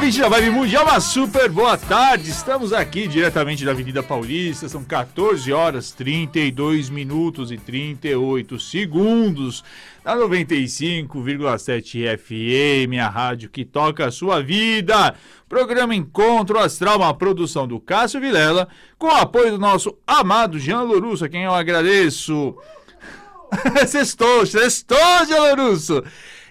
ouvinte da Vibe Mundial, uma super boa tarde. Estamos aqui diretamente da Avenida Paulista, são 14 horas 32 minutos e 38 segundos na 95,7 FM, a rádio que toca a sua vida. Programa Encontro Astral, uma produção do Cássio Vilela, com o apoio do nosso amado Jean Lorusso, a quem eu agradeço. sextou, sextou, Jean Lorusso.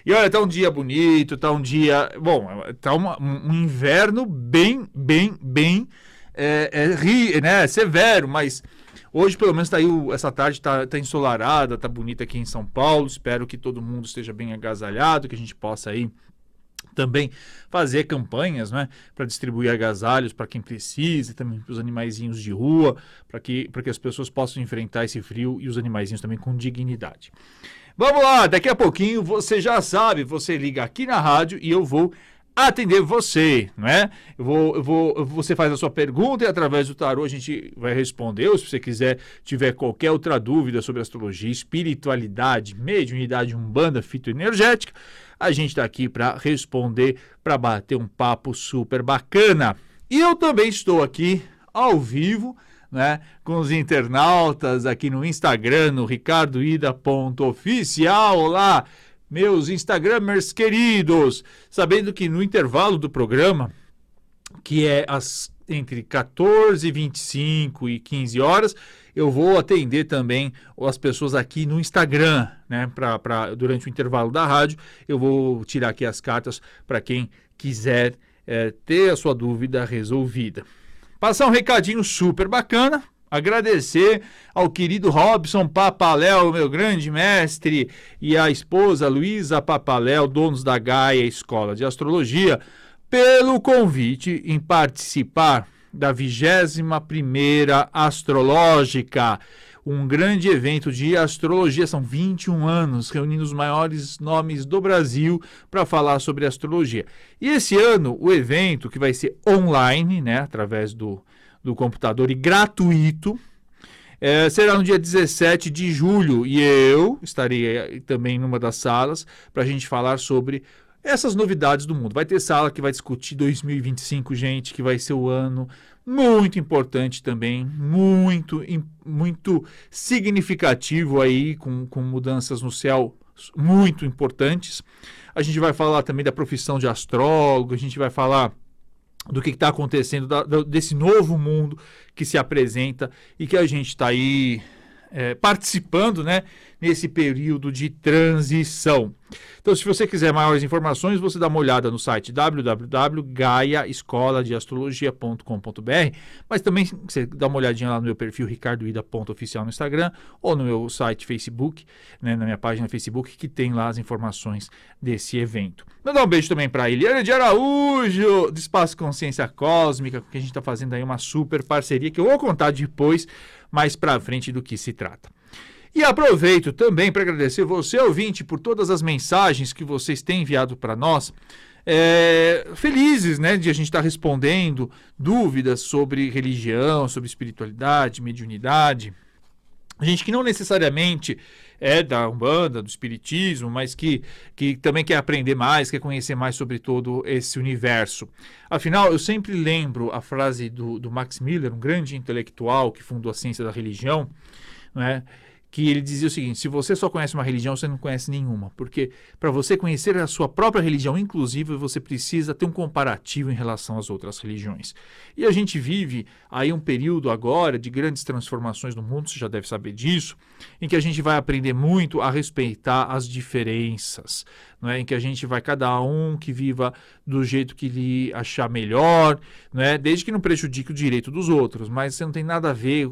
E olha, tá um dia bonito, tá um dia. Bom, tá uma, um inverno bem, bem, bem é, é, ri, né, severo, mas hoje pelo menos tá aí, essa tarde tá, tá ensolarada, tá bonita aqui em São Paulo. Espero que todo mundo esteja bem agasalhado, que a gente possa aí também fazer campanhas né, para distribuir agasalhos para quem precisa, também para os animaizinhos de rua, para que, que as pessoas possam enfrentar esse frio e os animaizinhos também com dignidade. Vamos lá, daqui a pouquinho você já sabe, você liga aqui na rádio e eu vou atender você, não é? Eu vou, eu vou, você faz a sua pergunta e através do tarô a gente vai responder. Ou se você quiser, tiver qualquer outra dúvida sobre astrologia, espiritualidade, mediunidade, umbanda, fitoenergética, a gente está aqui para responder, para bater um papo super bacana. E eu também estou aqui ao vivo né, com os internautas aqui no Instagram, no ricardoida.oficial. Olá, meus Instagramers queridos! Sabendo que no intervalo do programa, que é entre 14h25 e 15 horas, eu vou atender também as pessoas aqui no Instagram, né? Pra, pra, durante o intervalo da rádio, eu vou tirar aqui as cartas para quem quiser é, ter a sua dúvida resolvida. Passar um recadinho super bacana. Agradecer ao querido Robson Papaléu, meu grande mestre, e à esposa Luísa Papaléu, donos da Gaia Escola de Astrologia, pelo convite em participar da 21ª Astrológica, um grande evento de astrologia. São 21 anos reunindo os maiores nomes do Brasil para falar sobre astrologia. E esse ano, o evento, que vai ser online, né, através do, do computador e gratuito, é, será no dia 17 de julho e eu estarei também numa das salas para a gente falar sobre essas novidades do mundo. Vai ter sala que vai discutir 2025, gente, que vai ser o ano muito importante também, muito, muito significativo aí, com, com mudanças no céu muito importantes. A gente vai falar também da profissão de astrólogo, a gente vai falar do que está acontecendo, da, desse novo mundo que se apresenta e que a gente está aí é, participando né, nesse período de transição. Então, se você quiser maiores informações, você dá uma olhada no site www.gaiaescoladeastrologia.com.br, mas também você dá uma olhadinha lá no meu perfil ricardoida.oficial no Instagram ou no meu site Facebook, né, na minha página Facebook, que tem lá as informações desse evento. Mandar um beijo também para Eliana de Araújo, do Espaço Consciência Cósmica, que a gente está fazendo aí uma super parceria, que eu vou contar depois, mais para frente do que se trata. E aproveito também para agradecer você, ouvinte, por todas as mensagens que vocês têm enviado para nós. É, felizes né, de a gente estar tá respondendo dúvidas sobre religião, sobre espiritualidade, mediunidade. Gente que não necessariamente é da Umbanda, do Espiritismo, mas que, que também quer aprender mais, quer conhecer mais sobre todo esse universo. Afinal, eu sempre lembro a frase do, do Max Miller, um grande intelectual que fundou a ciência da religião, não é? Que ele dizia o seguinte: se você só conhece uma religião, você não conhece nenhuma. Porque para você conhecer a sua própria religião, inclusive, você precisa ter um comparativo em relação às outras religiões. E a gente vive aí um período agora de grandes transformações no mundo, você já deve saber disso, em que a gente vai aprender muito a respeitar as diferenças não é? em que a gente vai cada um que viva do jeito que lhe achar melhor, não é? desde que não prejudique o direito dos outros, mas você não tem nada a ver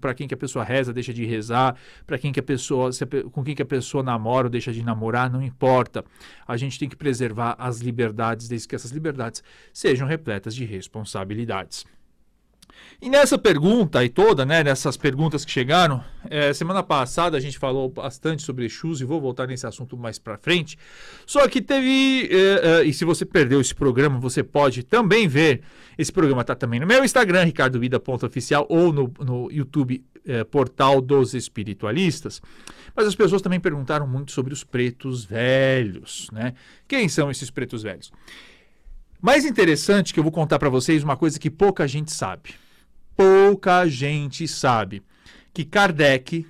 para quem que a pessoa reza, deixa de rezar, para quem que a pessoa, com quem que a pessoa namora ou deixa de namorar, não importa. A gente tem que preservar as liberdades, desde que essas liberdades sejam repletas de responsabilidades. E nessa pergunta e toda, né, nessas perguntas que chegaram, é, semana passada a gente falou bastante sobre Exus e vou voltar nesse assunto mais para frente. Só que teve, é, é, e se você perdeu esse programa, você pode também ver. Esse programa está também no meu Instagram, ricardovida.oficial, ou no, no YouTube, é, Portal dos Espiritualistas. Mas as pessoas também perguntaram muito sobre os pretos velhos, né? Quem são esses pretos velhos? Mais interessante que eu vou contar para vocês uma coisa que pouca gente sabe. Pouca gente sabe que Kardec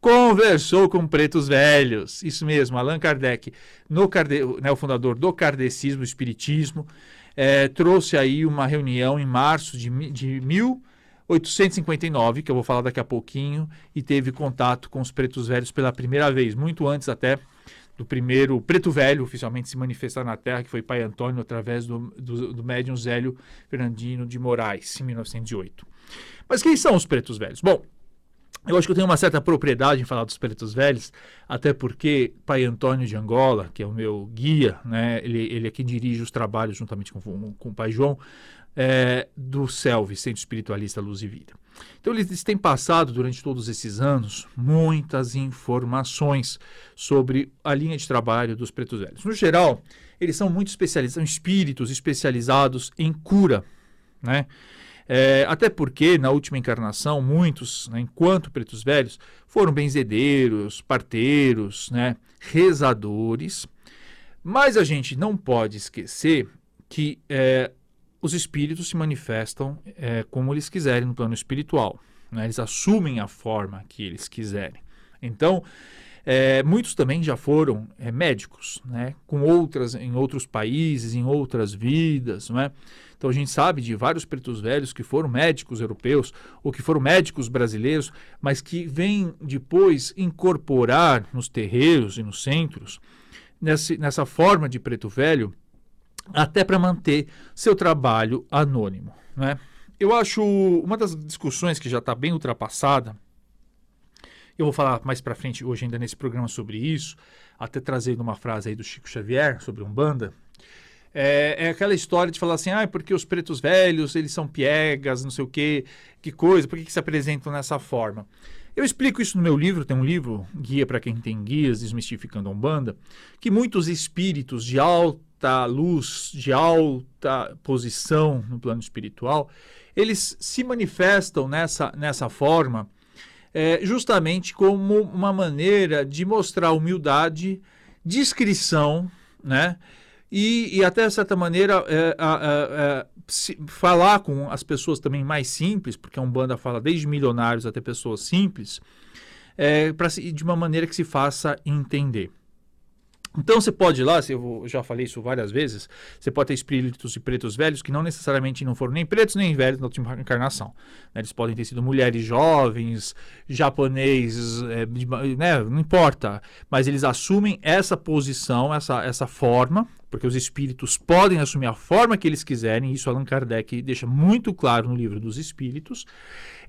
conversou com pretos velhos. Isso mesmo, Allan Kardec, no né, o fundador do kardecismo, espiritismo, é, trouxe aí uma reunião em março de, de 1859, que eu vou falar daqui a pouquinho, e teve contato com os pretos velhos pela primeira vez, muito antes até do primeiro preto velho oficialmente se manifestar na Terra, que foi Pai Antônio, através do, do, do médium Zélio Fernandino de Moraes, em 1908. Mas quem são os pretos velhos? Bom, eu acho que eu tenho uma certa propriedade em falar dos pretos velhos, até porque Pai Antônio de Angola, que é o meu guia, né, ele, ele é quem dirige os trabalhos juntamente com, com o Pai João, é, do CELV, Centro Espiritualista Luz e Vida. Então, eles têm passado durante todos esses anos muitas informações sobre a linha de trabalho dos pretos velhos. No geral, eles são muito especializados, são espíritos especializados em cura, né? É, até porque, na última encarnação, muitos, né, enquanto pretos velhos, foram benzedeiros, parteiros, né, rezadores. Mas a gente não pode esquecer que é, os espíritos se manifestam é, como eles quiserem no plano espiritual. Né? Eles assumem a forma que eles quiserem. Então, é, muitos também já foram é, médicos, né? com outras em outros países, em outras vidas, não é? Então a gente sabe de vários pretos velhos que foram médicos europeus ou que foram médicos brasileiros, mas que vêm depois incorporar nos terreiros e nos centros nessa, nessa forma de preto velho, até para manter seu trabalho anônimo. Né? Eu acho uma das discussões que já está bem ultrapassada. Eu vou falar mais para frente hoje ainda nesse programa sobre isso, até trazendo uma frase aí do Chico Xavier sobre Umbanda, é, é, aquela história de falar assim, ah, porque os pretos velhos, eles são piegas, não sei o quê, que coisa, por que, que se apresentam nessa forma? Eu explico isso no meu livro, tem um livro, Guia para quem tem guias, Desmistificando a Umbanda, que muitos espíritos de alta luz, de alta posição no plano espiritual, eles se manifestam nessa, nessa forma é, justamente como uma maneira de mostrar humildade, discrição, né? e, e até, de certa maneira, é, falar com as pessoas também mais simples, porque a Umbanda fala desde milionários até pessoas simples, é, pra, de uma maneira que se faça entender. Então você pode ir lá, eu já falei isso várias vezes, você pode ter espíritos de pretos velhos que não necessariamente não foram nem pretos nem velhos na última encarnação. Né? Eles podem ter sido mulheres jovens, japoneses, é, né? não importa, mas eles assumem essa posição, essa, essa forma, porque os espíritos podem assumir a forma que eles quiserem, isso Allan Kardec deixa muito claro no livro dos Espíritos.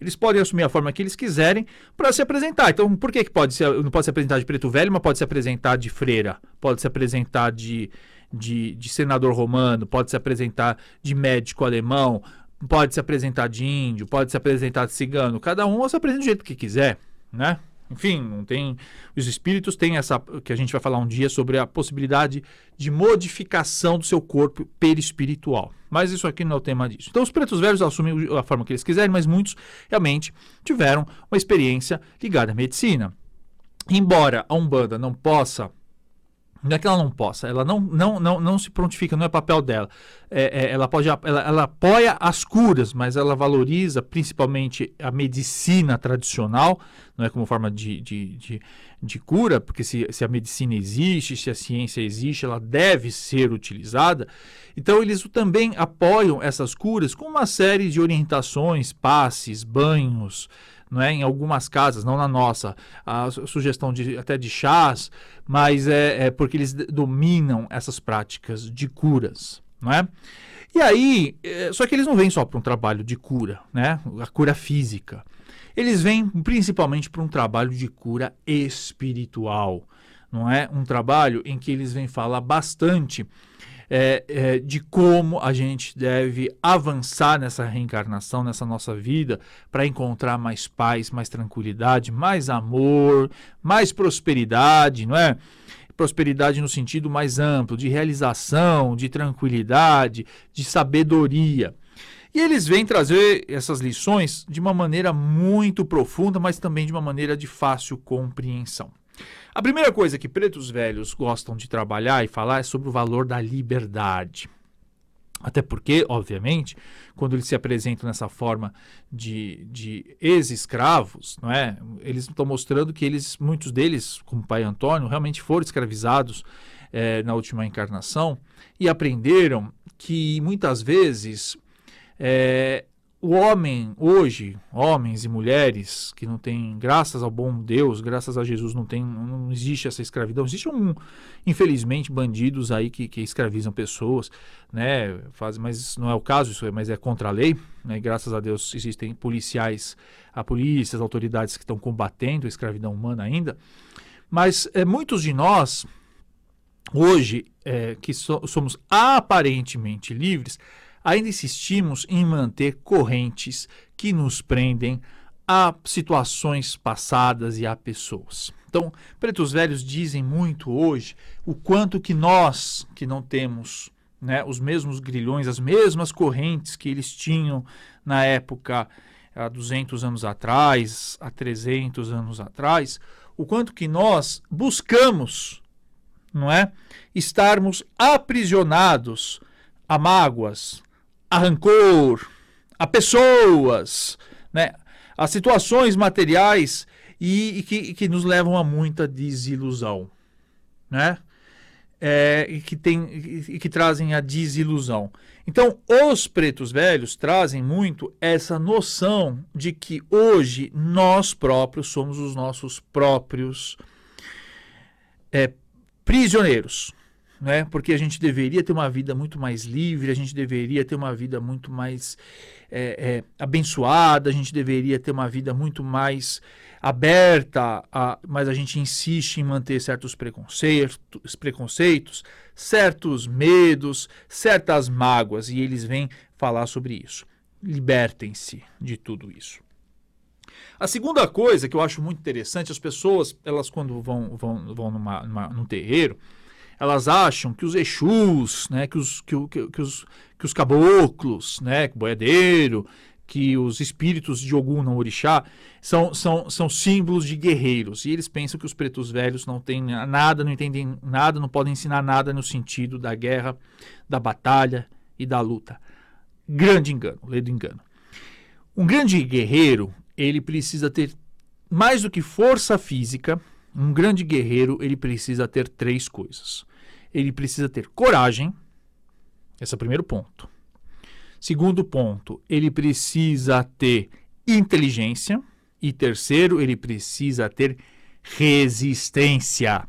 Eles podem assumir a forma que eles quiserem para se apresentar. Então, por que, que pode ser, não pode se apresentar de preto velho, mas pode se apresentar de freira, pode se apresentar de, de, de senador romano, pode se apresentar de médico alemão, pode se apresentar de índio, pode se apresentar de cigano. Cada um se apresenta do jeito que quiser, né? Enfim, não tem. Os espíritos têm essa. que a gente vai falar um dia sobre a possibilidade de modificação do seu corpo perispiritual. Mas isso aqui não é o tema disso. Então, os pretos velhos assumem a forma que eles quiserem, mas muitos realmente tiveram uma experiência ligada à medicina. Embora a Umbanda não possa não é que ela não possa, ela não, não, não, não se prontifica, não é papel dela. É, é, ela, pode, ela, ela apoia as curas, mas ela valoriza principalmente a medicina tradicional, não é como forma de, de, de, de cura, porque se, se a medicina existe, se a ciência existe, ela deve ser utilizada. Então, eles também apoiam essas curas com uma série de orientações, passes, banhos não é? em algumas casas, não na nossa, a sugestão de, até de chás, mas é, é porque eles dominam essas práticas de curas. Não é? E aí, é, só que eles não vêm só para um trabalho de cura, né? a cura física. Eles vêm principalmente para um trabalho de cura espiritual. Não é um trabalho em que eles vêm falar bastante é, é, de como a gente deve avançar nessa reencarnação, nessa nossa vida, para encontrar mais paz, mais tranquilidade, mais amor, mais prosperidade, não é? Prosperidade no sentido mais amplo, de realização, de tranquilidade, de sabedoria. E eles vêm trazer essas lições de uma maneira muito profunda, mas também de uma maneira de fácil compreensão. A primeira coisa que pretos velhos gostam de trabalhar e falar é sobre o valor da liberdade. Até porque, obviamente, quando eles se apresentam nessa forma de, de ex-escravos, não é? Eles estão mostrando que eles, muitos deles, como o pai Antônio, realmente foram escravizados é, na última encarnação e aprenderam que muitas vezes é, o homem hoje, homens e mulheres que não têm, graças ao bom Deus, graças a Jesus, não tem, não existe essa escravidão. Existe um, infelizmente, bandidos aí que, que escravizam pessoas, né? Faz, mas não é o caso, isso é, mas é contra a lei. Né? Graças a Deus existem policiais, a polícia, as autoridades que estão combatendo a escravidão humana ainda. Mas é, muitos de nós hoje é, que so, somos aparentemente livres ainda insistimos em manter correntes que nos prendem a situações passadas e a pessoas. Então, pretos velhos dizem muito hoje o quanto que nós, que não temos né, os mesmos grilhões, as mesmas correntes que eles tinham na época há 200 anos atrás, há 300 anos atrás, o quanto que nós buscamos, não é, estarmos aprisionados a mágoas, a rancor, a pessoas, né? a situações materiais e, e que, que, nos levam a muita desilusão. Né? É, e, que tem, e que trazem a desilusão. Então, os pretos velhos trazem muito essa noção de que hoje nós próprios somos os nossos próprios é, prisioneiros né? Porque a gente deveria ter uma vida muito mais livre, a gente deveria ter uma vida muito mais é, é, abençoada, a gente deveria ter uma vida muito mais aberta, a, mas a gente insiste em manter certos preconceitos, preconceitos, certos medos, certas mágoas, e eles vêm falar sobre isso. Libertem-se de tudo isso. A segunda coisa que eu acho muito interessante, as pessoas, elas quando vão, vão, vão numa, numa, num terreiro, elas acham que os Exus, né, que, os, que, que, que, os, que os caboclos, né, boiadeiro, que os espíritos de Ogum, não orixá, são, são, são símbolos de guerreiros. E eles pensam que os pretos velhos não têm nada, não entendem nada, não podem ensinar nada no sentido da guerra, da batalha e da luta. Grande engano, lei do engano. Um grande guerreiro, ele precisa ter mais do que força física, um grande guerreiro, ele precisa ter três coisas. Ele precisa ter coragem, esse é o primeiro ponto. Segundo ponto, ele precisa ter inteligência. E terceiro, ele precisa ter resistência.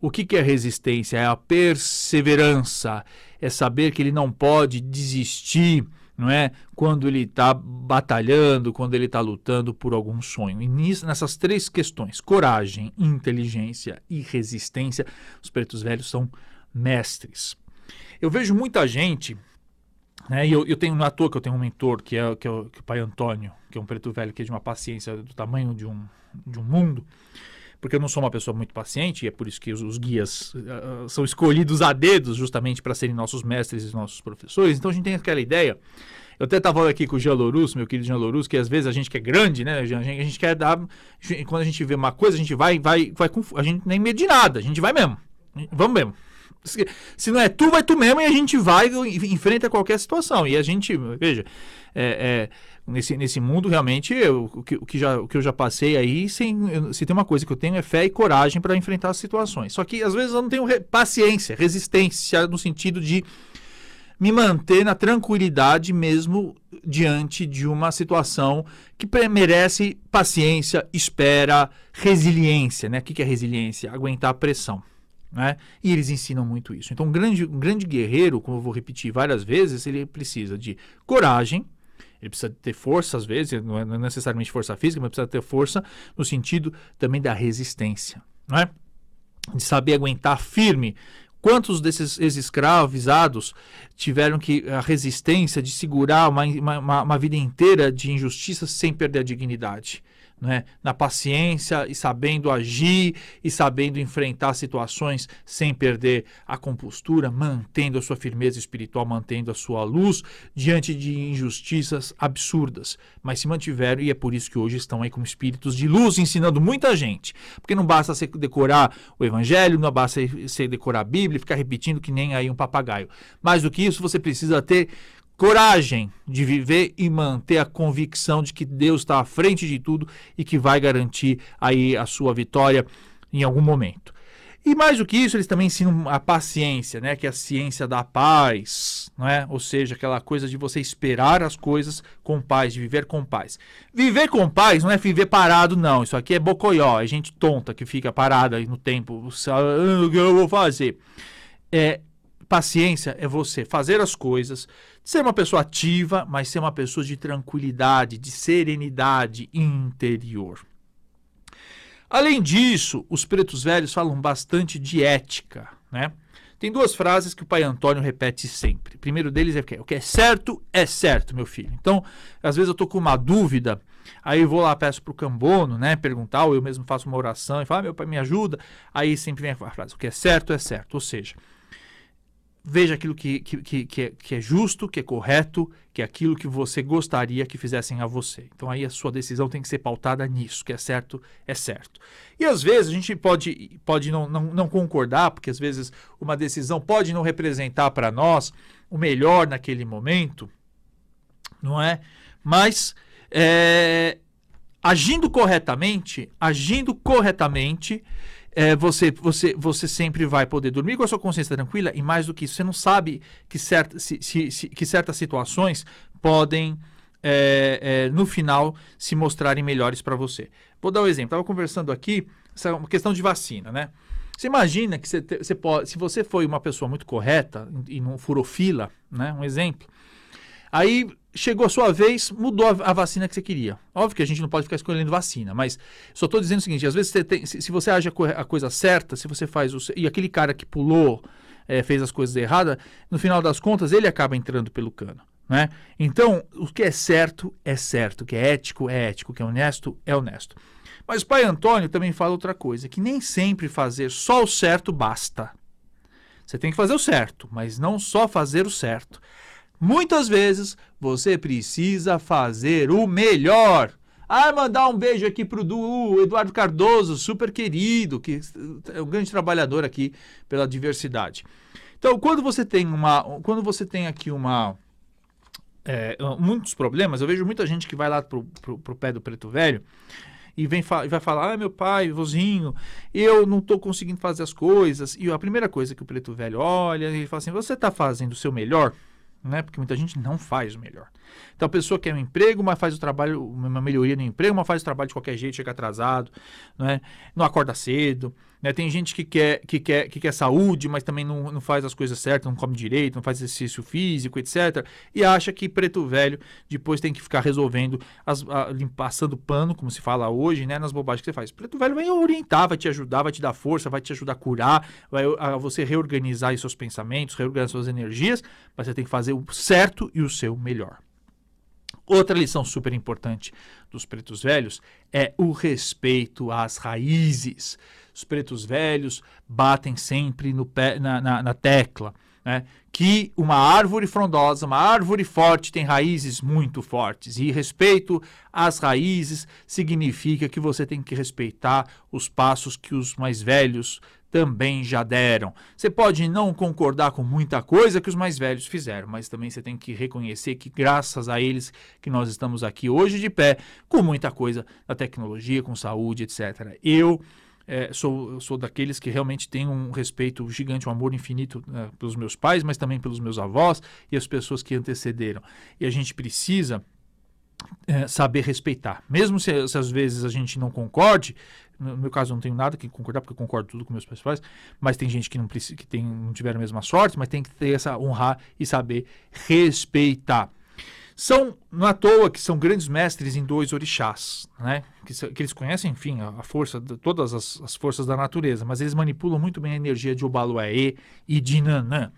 O que, que é resistência? É a perseverança, é saber que ele não pode desistir não é? Quando ele está batalhando, quando ele está lutando por algum sonho. E nessas três questões, coragem, inteligência e resistência, os pretos velhos são mestres. Eu vejo muita gente, né? E eu, eu tenho na toa que eu tenho um mentor que é, que é, o, que é o pai Antônio, que é um preto velho que é de uma paciência do tamanho de um, de um mundo porque eu não sou uma pessoa muito paciente, e é por isso que os, os guias uh, são escolhidos a dedos justamente para serem nossos mestres e nossos professores. Então a gente tem aquela ideia. Eu até estava aqui com o Jean Lorus, meu querido Jean Lorus, que às vezes a gente que é grande, né? A gente, a gente quer dar. Quando a gente vê uma coisa, a gente vai, vai, vai com. A gente nem mede nada, a gente vai mesmo. Vamos mesmo. Se, se não é tu, vai tu mesmo e a gente vai e enfrenta qualquer situação. E a gente, veja, é, é nesse, nesse mundo, realmente, eu, o, que, o, que já, o que eu já passei aí, sem, se tem uma coisa que eu tenho é fé e coragem para enfrentar as situações. Só que às vezes eu não tenho re, paciência, resistência, no sentido de me manter na tranquilidade mesmo diante de uma situação que merece paciência, espera, resiliência. Né? O que é resiliência? Aguentar a pressão. Né? E eles ensinam muito isso. Então, um grande, um grande guerreiro, como eu vou repetir várias vezes, ele precisa de coragem, ele precisa ter força, às vezes, é, não é necessariamente força física, mas precisa ter força no sentido também da resistência, não é? De saber aguentar firme. Quantos desses ex-escravizados tiveram que a resistência de segurar uma, uma, uma vida inteira de injustiça sem perder a dignidade? Né? na paciência e sabendo agir e sabendo enfrentar situações sem perder a compostura, mantendo a sua firmeza espiritual, mantendo a sua luz diante de injustiças absurdas. Mas se mantiveram e é por isso que hoje estão aí como espíritos de luz ensinando muita gente. Porque não basta você decorar o evangelho, não basta você decorar a Bíblia ficar repetindo que nem aí um papagaio. Mais do que isso, você precisa ter coragem de viver e manter a convicção de que Deus está à frente de tudo e que vai garantir aí a sua vitória em algum momento. E mais do que isso, eles também ensinam a paciência, né? Que é a ciência da paz, não é? Ou seja, aquela coisa de você esperar as coisas com paz, de viver com paz. Viver com paz não é viver parado, não. Isso aqui é bocoió, é gente tonta que fica parada aí no tempo. Ah, o que eu vou fazer? É, paciência é você fazer as coisas, ser uma pessoa ativa, mas ser uma pessoa de tranquilidade, de serenidade interior. Além disso, os pretos velhos falam bastante de ética, né? Tem duas frases que o pai Antônio repete sempre. O primeiro deles é o que é certo é certo, meu filho. Então, às vezes eu tô com uma dúvida, aí eu vou lá peço pro cambono, né, perguntar, ou eu mesmo faço uma oração e falo, ah, meu pai me ajuda. Aí sempre vem a frase, o que é certo é certo. Ou seja, veja aquilo que, que, que, que, é, que é justo, que é correto, que é aquilo que você gostaria que fizessem a você. Então aí a sua decisão tem que ser pautada nisso, que é certo, é certo. E às vezes a gente pode, pode não, não, não concordar, porque às vezes uma decisão pode não representar para nós o melhor naquele momento, não é? Mas é, agindo corretamente, agindo corretamente, é, você, você, você sempre vai poder dormir com a sua consciência tranquila e mais do que isso, você não sabe que, certa, se, se, se, que certas situações podem, é, é, no final, se mostrarem melhores para você. Vou dar um exemplo. Estava conversando aqui, essa uma questão de vacina, né? Você imagina que você, você pode, se você foi uma pessoa muito correta e não furou fila, né? Um exemplo. Aí chegou a sua vez, mudou a, vacina que você queria. Óbvio que a gente não pode ficar escolhendo vacina, mas só estou dizendo o seguinte: às vezes você tem, se, se, você age a, coisa certa, se você faz o. E aquele cara que pulou, é, fez as coisas erradas, no final das contas ele acaba entrando pelo cano. Né? Então, o que é certo é certo, o que é ético é ético, o que é honesto é honesto. Mas o pai Antônio também fala outra coisa, que nem sempre fazer só o certo basta. Você tem que fazer o certo, mas não só fazer o certo. Muitas vezes você precisa fazer o melhor. Ah, mandar um beijo aqui pro du, Eduardo Cardoso, super querido, que é um grande trabalhador aqui pela diversidade. Então, quando você tem uma, quando você tem aqui uma é, muitos problemas, eu vejo muita gente que vai lá pro, pro pé do preto velho e vem e vai falar: ah, meu pai, vozinho, eu não estou conseguindo fazer as coisas. E a primeira coisa que o preto velho olha, ele fala assim: você está fazendo o seu melhor? Né? Porque muita gente não faz o melhor. Então a pessoa quer um emprego, mas faz o trabalho, uma melhoria no emprego, mas faz o trabalho de qualquer jeito, chega atrasado, né? não acorda cedo. Né? Tem gente que quer, que, quer, que quer saúde, mas também não, não faz as coisas certas, não come direito, não faz exercício físico, etc. E acha que preto velho depois tem que ficar resolvendo, as, a, passando pano, como se fala hoje, né? nas bobagens que você faz. Preto velho vai orientar, vai te ajudar, vai te dar força, vai te ajudar a curar, vai a você reorganizar seus pensamentos, reorganizar suas energias, mas você tem que fazer o certo e o seu melhor. Outra lição super importante dos pretos velhos é o respeito às raízes. Os pretos velhos batem sempre no pé, na, na, na tecla né, que uma árvore frondosa, uma árvore forte, tem raízes muito fortes. E respeito às raízes significa que você tem que respeitar os passos que os mais velhos também já deram. Você pode não concordar com muita coisa que os mais velhos fizeram, mas também você tem que reconhecer que graças a eles que nós estamos aqui hoje de pé, com muita coisa da tecnologia, com saúde, etc. Eu é, sou, sou daqueles que realmente têm um respeito gigante, um amor infinito né, pelos meus pais, mas também pelos meus avós e as pessoas que antecederam. E a gente precisa é, saber respeitar. Mesmo se, se, às vezes a gente não concorde, no meu caso eu não tenho nada que concordar, porque eu concordo tudo com meus pais, mas tem gente que não precisa, que tem, não tiveram a mesma sorte, mas tem que ter essa honrar e saber respeitar. São, não à toa que são grandes mestres em dois orixás, né? Que, que eles conhecem, enfim, a, a força, de, todas as, as, forças da natureza, mas eles manipulam muito bem a energia de Obaluaê e de Nanã.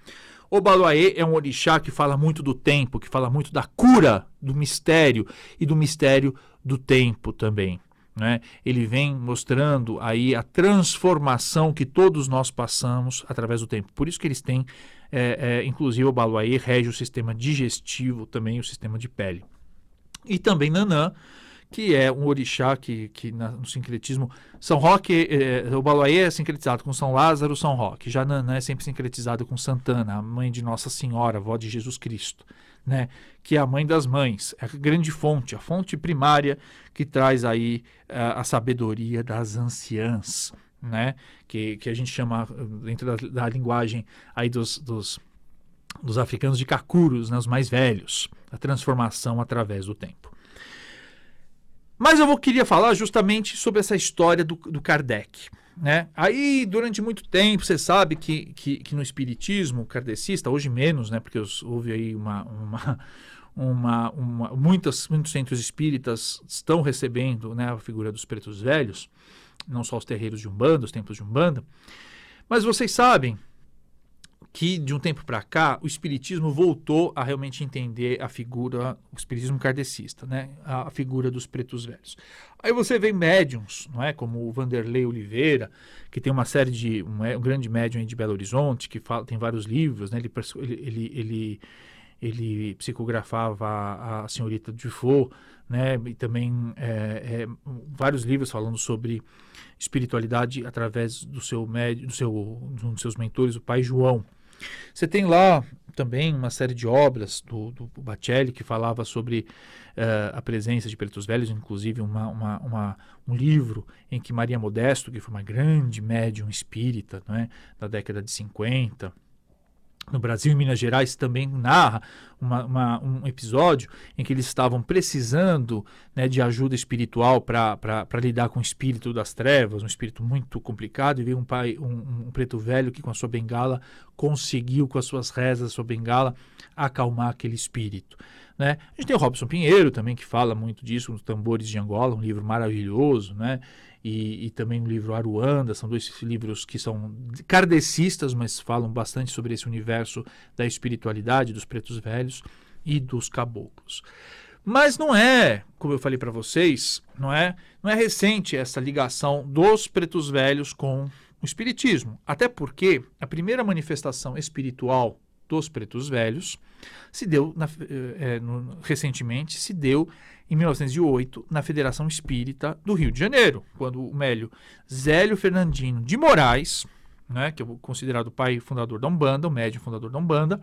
Obaluaê é um orixá que fala muito do tempo, que fala muito da cura do mistério e do mistério do tempo também. Né? Ele vem mostrando aí a transformação que todos nós passamos através do tempo. Por isso que eles têm, é, é, inclusive o Baluaê rege o sistema digestivo, também o sistema de pele. E também Nanã, que é um orixá que, que na, no sincretismo. São Roque, é, o Baluaê é sincretizado com São Lázaro, São Roque. Já Nanã é sempre sincretizado com Santana, a mãe de Nossa Senhora, avó de Jesus Cristo né, que é a mãe das mães, é a grande fonte, a fonte primária que traz aí uh, a sabedoria das anciãs, né, que, que a gente chama dentro da, da linguagem aí dos, dos, dos, africanos de kakuros, né, os mais velhos, a transformação através do tempo. Mas eu vou, queria falar justamente sobre essa história do, do Kardec. Né? Aí, durante muito tempo, você sabe que, que, que no espiritismo kardecista, hoje menos, né? porque houve aí uma, uma, uma, uma muitas, muitos centros espíritas estão recebendo né, a figura dos pretos velhos, não só os terreiros de Umbanda, os templos de Umbanda, mas vocês sabem que de um tempo para cá o espiritismo voltou a realmente entender a figura, o espiritismo kardecista, né, a, figura dos pretos velhos. Aí você vê médiums, não é, como o Vanderlei Oliveira, que tem uma série de um, é, um grande médium de Belo Horizonte, que fala, tem vários livros, né, ele, ele, ele, ele psicografava a, a senhorita Dufault, né, e também é, é, vários livros falando sobre espiritualidade através do seu médio, do seu, um dos seus mentores, o pai João. Você tem lá também uma série de obras do, do Bacelli que falava sobre uh, a presença de pretos velhos, inclusive uma, uma, uma, um livro em que Maria Modesto, que foi uma grande médium espírita é, da década de 50, no Brasil e Minas Gerais também narra uma, uma, um episódio em que eles estavam precisando né, de ajuda espiritual para lidar com o espírito das trevas, um espírito muito complicado, e veio um pai, um, um, preto velho que com a sua bengala conseguiu, com as suas rezas, sua bengala, acalmar aquele espírito. Né? A gente tem o Robson Pinheiro também, que fala muito disso, os Tambores de Angola, um livro maravilhoso, né? E, e também o livro Aruanda, são dois livros que são kardecistas, mas falam bastante sobre esse universo da espiritualidade, dos pretos velhos e dos caboclos. Mas não é, como eu falei para vocês, não é, não é recente essa ligação dos pretos velhos com o espiritismo. Até porque a primeira manifestação espiritual dos pretos velhos se deu na, é, no, recentemente se deu em 1908 na Federação Espírita do Rio de Janeiro, quando o Mélio Zélio Fernandino de Moraes, né, que é considerado o pai fundador da Umbanda, o médium fundador da Umbanda,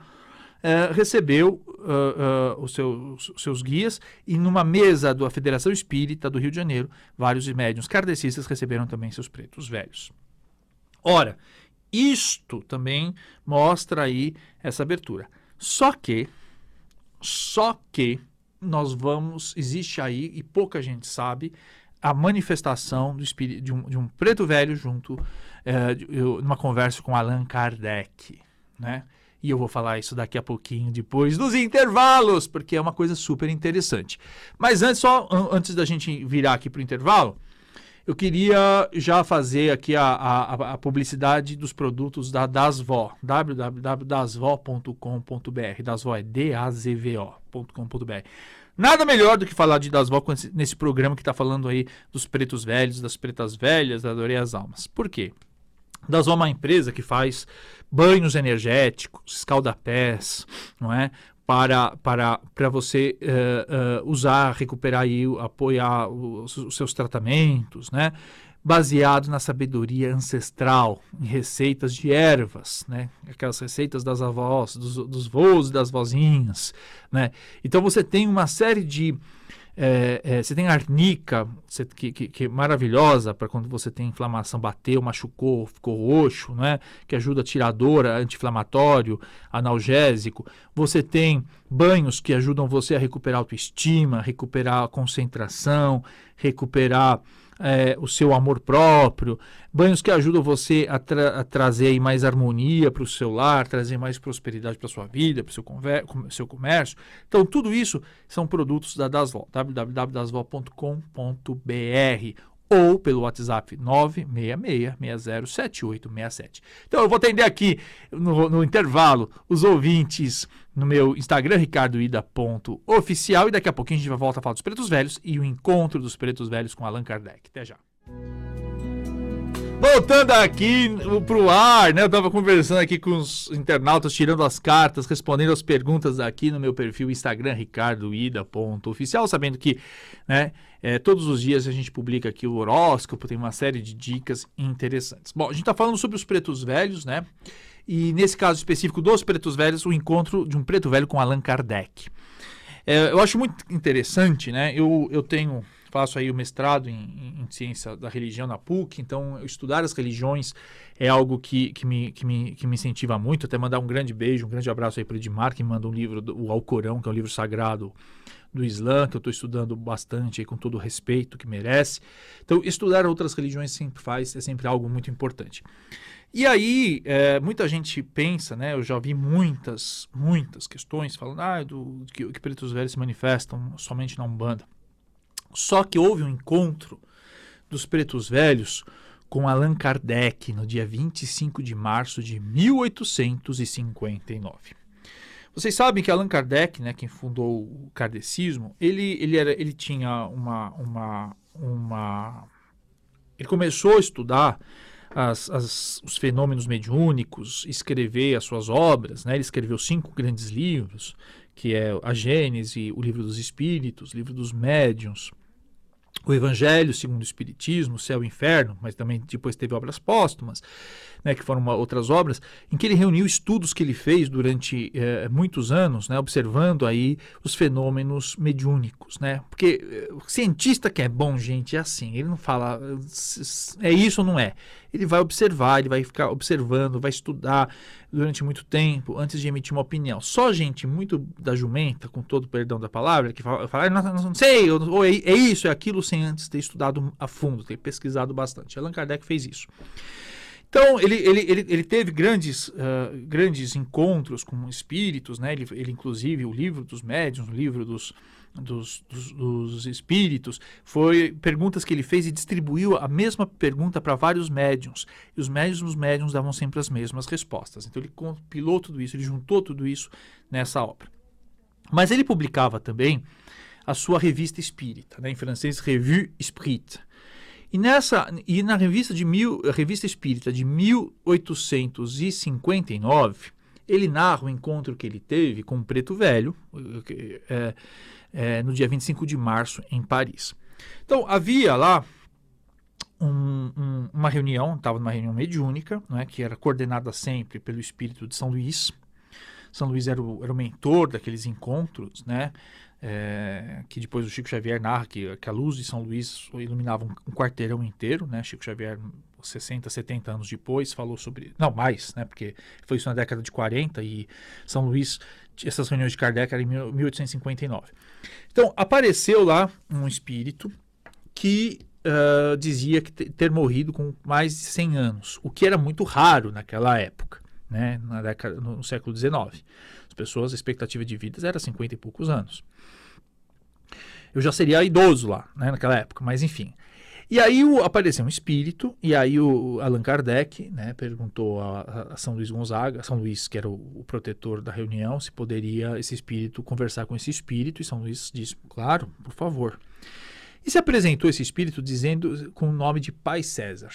é, recebeu uh, uh, os, seus, os, seus, guias e numa mesa da Federação Espírita do Rio de Janeiro, vários médiuns kardecistas receberam também seus pretos velhos. Ora, isto também mostra aí essa abertura. Só que, só que nós vamos, existe aí, e pouca gente sabe, a manifestação do espírito, de, um, de um preto velho junto, é, de, eu, numa conversa com Allan Kardec, né? E eu vou falar isso daqui a pouquinho, depois dos intervalos, porque é uma coisa super interessante. Mas antes, só antes da gente virar aqui para o intervalo, eu queria já fazer aqui a, a, a publicidade dos produtos da Dasvó, www.dasvó.com.br. Dasvó é D-A-Z-V-O.com.br. Nada melhor do que falar de Dasvó nesse programa que está falando aí dos pretos velhos, das pretas velhas, Adorei as Almas. Por quê? Dasvó é uma empresa que faz banhos energéticos, escaldapés, não é? Para, para, para você uh, uh, usar, recuperar e apoiar os, os, seus tratamentos, né? baseado na sabedoria ancestral, em receitas de ervas, né? aquelas receitas das avós, dos, dos voos e das vozinhas. Né? Então você tem uma série de é, é, você tem arnica, você, que, que, que, é maravilhosa para quando você tem inflamação, bateu, machucou, ficou roxo, né? que ajuda a tirar dor, anti-inflamatório, analgésico. Você tem banhos que ajudam você a recuperar a autoestima, recuperar a concentração, recuperar é, o seu amor próprio, banhos que ajudam você a, tra a trazer mais harmonia para o seu lar, trazer mais prosperidade para a sua vida, para o seu, seu comércio. Então, tudo isso são produtos da Dasvol, www.dasvol.com.br ou pelo WhatsApp 966-607867. Então eu vou atender aqui no, no, intervalo os ouvintes no meu Instagram, ricardoida.oficial, e daqui a pouquinho a gente vai voltar a falar dos pretos velhos e o encontro dos pretos velhos com Allan Kardec. Até já. Voltando aqui pro ar, né? Eu tava conversando aqui com os internautas, tirando as cartas, respondendo as perguntas aqui no meu perfil Instagram, ricardoida.oficial, sabendo que, né, é, todos os dias a gente publica aqui o horóscopo, tem uma série de dicas interessantes. Bom, a gente tá falando sobre os pretos velhos, né? E nesse caso específico dos pretos velhos, o encontro de um preto velho com Allan Kardec. É, eu acho muito interessante, né? Eu, eu tenho faço aí o mestrado em, em, ciência da religião na PUC, então estudar as religiões é algo que, que, me, que, me, que me incentiva muito. Até mandar um grande beijo, um grande abraço aí para o Edmar, que me manda um livro, o Alcorão, que é um livro sagrado do Islã, que eu estou estudando bastante aí, com todo o respeito que merece. Então, estudar outras religiões sempre faz, é sempre algo muito importante. E aí, é, muita gente pensa, né? Eu já vi muitas, muitas questões falando ah, do, que, que pretos velhos se manifestam somente na Umbanda. Só que houve um encontro dos pretos velhos com Allan Kardec no dia 25 de março de 1859. Vocês sabem que Allan Kardec, né, quem fundou o kardecismo, ele, ele, era, ele tinha uma, uma, uma... Ele começou a estudar as, as, os fenômenos mediúnicos, escrever as suas obras. Né? Ele escreveu cinco grandes livros, que é a Gênese, o Livro dos Espíritos, Livro dos Médiuns, o Evangelho segundo o Espiritismo, Céu e Inferno, mas também depois teve obras póstumas, né, que foram uma, outras obras, em que ele reuniu estudos que ele fez durante eh, muitos anos, né, observando aí os fenômenos mediúnicos, né, porque eh, o cientista que é bom, gente, é assim, ele não fala é isso ou não é, ele vai observar, ele vai ficar observando, vai estudar durante muito tempo antes de emitir uma opinião. Só gente muito da jumenta, com todo o perdão da palavra, que fala, fala ah, não, não, sei, ou é, é isso, é aquilo, sem antes ter estudado a fundo, ter pesquisado bastante. Allan Kardec fez isso. Então, ele, ele, ele, ele teve grandes, uh, grandes encontros com espíritos, né? Ele, ele, inclusive, o livro dos médiuns, o livro dos, dos, dos, dos, espíritos, foi perguntas que ele fez e distribuiu a mesma pergunta para vários médiums. E os médiums, os médiums davam sempre as mesmas respostas. Então, ele compilou tudo isso, ele juntou tudo isso nessa obra. Mas ele publicava também a sua revista espírita, né? em francês, Revue Esprit. E nessa e na revista de mil, revista Espírita de 1859, ele narra o encontro que ele teve com o Preto Velho é, é, no dia 25 de março em Paris. Então havia lá um, um, uma reunião, estava numa reunião mediúnica, é, que era coordenada sempre pelo espírito de São Luís. São Luís era o, era o mentor daqueles encontros, né? é, que depois o Chico Xavier narra que, que a luz de São Luís iluminava um, um, quarteirão inteiro, né? Chico Xavier, 60, 70 anos depois, falou sobre. Não, mais, né? Porque foi isso na década de 40 e São Luís, essas reuniões de Kardec eram em 1859. Então, apareceu lá um espírito que uh, dizia que ter morrido com mais de 100 anos, o que era muito raro naquela época, né? Na década, no, no século XIX pessoas, a expectativa de vida era 50 e poucos anos. Eu já seria idoso lá, né, naquela época, mas enfim. E aí o, apareceu um espírito, e aí o Allan Kardec né, perguntou a, a, São Luís Gonzaga, São Luís, que era o, o, protetor da reunião, se poderia esse espírito conversar com esse espírito, e São Luís disse, claro, por favor. E se apresentou esse espírito dizendo com o nome de Pai César.